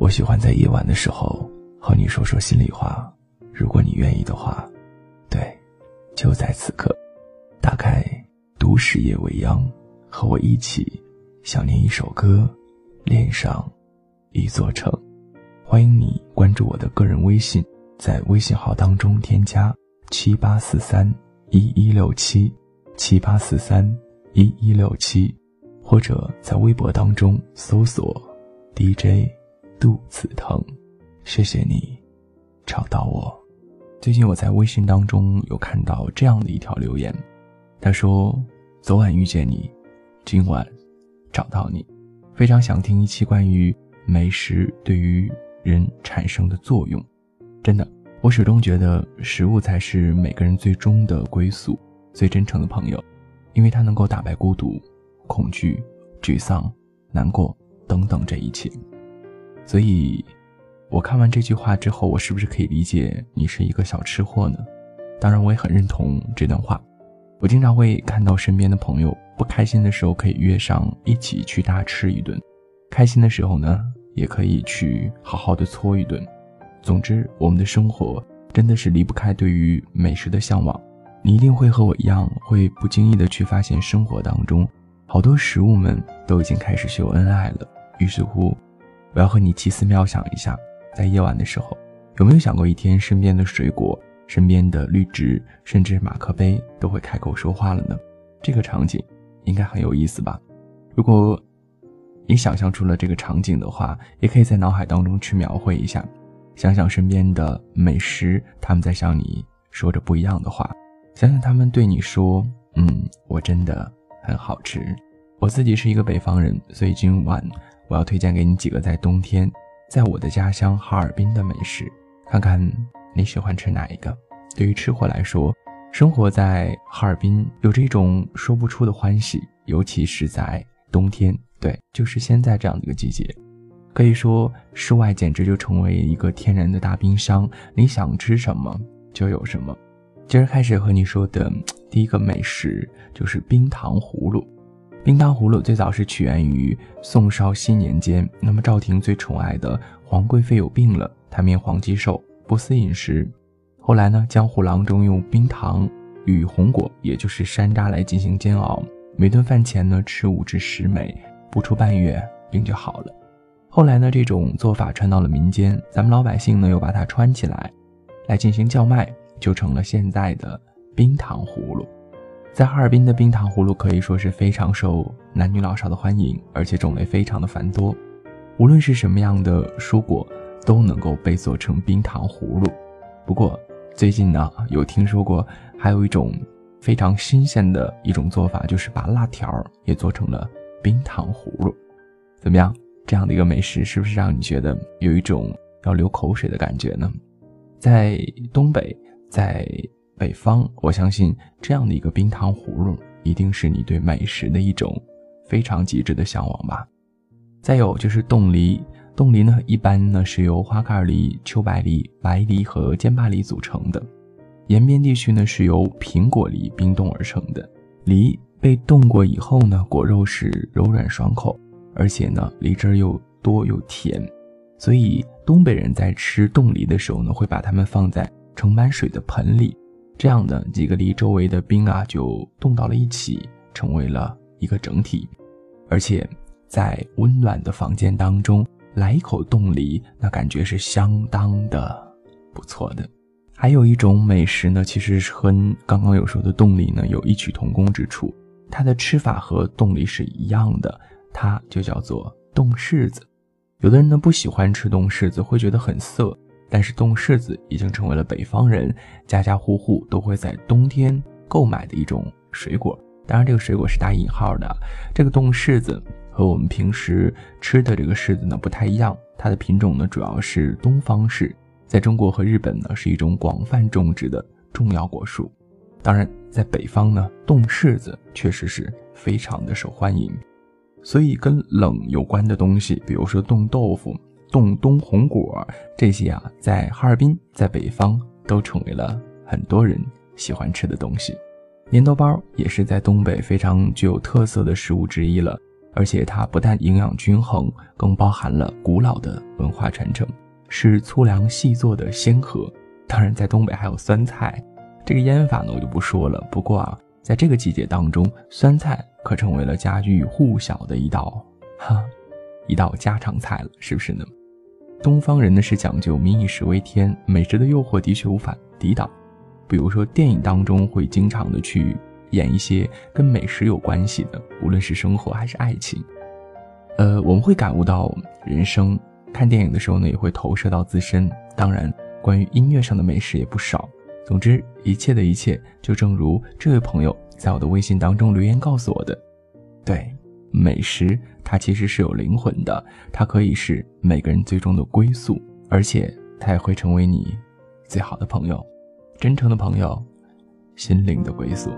我喜欢在夜晚的时候和你说说心里话，如果你愿意的话，对，就在此刻，打开都市夜未央，和我一起想念一首歌，恋上一座城。欢迎你关注我的个人微信，在微信号当中添加七八四三一一六七七八四三一一六七，或者在微博当中搜索 DJ。肚子疼，谢谢你找到我。最近我在微信当中有看到这样的一条留言，他说：“昨晚遇见你，今晚找到你，非常想听一期关于美食对于人产生的作用。真的，我始终觉得食物才是每个人最终的归宿，最真诚的朋友，因为它能够打败孤独、恐惧、沮丧、难过等等这一切。”所以，我看完这句话之后，我是不是可以理解你是一个小吃货呢？当然，我也很认同这段话。我经常会看到身边的朋友不开心的时候，可以约上一起去大吃一顿；开心的时候呢，也可以去好好的搓一顿。总之，我们的生活真的是离不开对于美食的向往。你一定会和我一样，会不经意的去发现生活当中好多食物们都已经开始秀恩爱了。于是乎。我要和你奇思妙想一下，在夜晚的时候，有没有想过一天身边的水果、身边的绿植，甚至马克杯都会开口说话了呢？这个场景应该很有意思吧？如果你想象出了这个场景的话，也可以在脑海当中去描绘一下，想想身边的美食，他们在向你说着不一样的话，想想他们对你说：“嗯，我真的很好吃。”我自己是一个北方人，所以今晚。我要推荐给你几个在冬天，在我的家乡哈尔滨的美食，看看你喜欢吃哪一个。对于吃货来说，生活在哈尔滨有这种说不出的欢喜，尤其是在冬天，对，就是现在这样的一个季节，可以说室外简直就成为一个天然的大冰箱，你想吃什么就有什么。今儿开始和你说的第一个美食就是冰糖葫芦。冰糖葫芦最早是起源于宋绍熙年间，那么赵廷最宠爱的皇贵妃有病了，她面黄肌瘦，不思饮食。后来呢，江湖郎中用冰糖与红果，也就是山楂来进行煎熬，每顿饭前呢吃五至十枚，不出半月病就好了。后来呢，这种做法传到了民间，咱们老百姓呢又把它穿起来，来进行叫卖，就成了现在的冰糖葫芦。在哈尔滨的冰糖葫芦可以说是非常受男女老少的欢迎，而且种类非常的繁多。无论是什么样的蔬果，都能够被做成冰糖葫芦。不过最近呢，有听说过还有一种非常新鲜的一种做法，就是把辣条也做成了冰糖葫芦。怎么样？这样的一个美食是不是让你觉得有一种要流口水的感觉呢？在东北，在。北方，我相信这样的一个冰糖葫芦，一定是你对美食的一种非常极致的向往吧。再有就是冻梨，冻梨呢一般呢是由花盖梨、秋白梨、白梨和尖巴梨组成的。延边地区呢是由苹果梨冰冻而成的。梨被冻过以后呢，果肉是柔软爽口，而且呢梨汁又多又甜，所以东北人在吃冻梨的时候呢，会把它们放在盛满水的盆里。这样的几个梨周围的冰啊，就冻到了一起，成为了一个整体。而且在温暖的房间当中来一口冻梨，那感觉是相当的不错的。还有一种美食呢，其实是和刚刚有说的冻梨呢有异曲同工之处，它的吃法和冻梨是一样的，它就叫做冻柿子。有的人呢不喜欢吃冻柿子，会觉得很涩。但是冻柿子已经成为了北方人家家户户都会在冬天购买的一种水果。当然，这个水果是打引号的。这个冻柿子和我们平时吃的这个柿子呢不太一样，它的品种呢主要是东方柿，在中国和日本呢是一种广泛种植的重要果树。当然，在北方呢，冻柿子确实是非常的受欢迎。所以，跟冷有关的东西，比如说冻豆腐。冻冬红果这些啊，在哈尔滨，在北方都成为了很多人喜欢吃的东西。粘豆包也是在东北非常具有特色的食物之一了。而且它不但营养均衡，更包含了古老的文化传承，是粗粮细做的先河。当然，在东北还有酸菜，这个腌法呢我就不说了。不过啊，在这个季节当中，酸菜可成为了家喻户晓的一道哈，一道家常菜了，是不是呢？东方人呢是讲究民以食为天，美食的诱惑的确无法抵挡。比如说电影当中会经常的去。演一些跟美食有关系的，无论是生活还是爱情，呃，我们会感悟到人生。看电影的时候呢，也会投射到自身。当然，关于音乐上的美食也不少。总之，一切的一切，就正如这位朋友在我的微信当中留言告诉我的：对，美食它其实是有灵魂的，它可以是每个人最终的归宿，而且它也会成为你最好的朋友，真诚的朋友，心灵的归宿。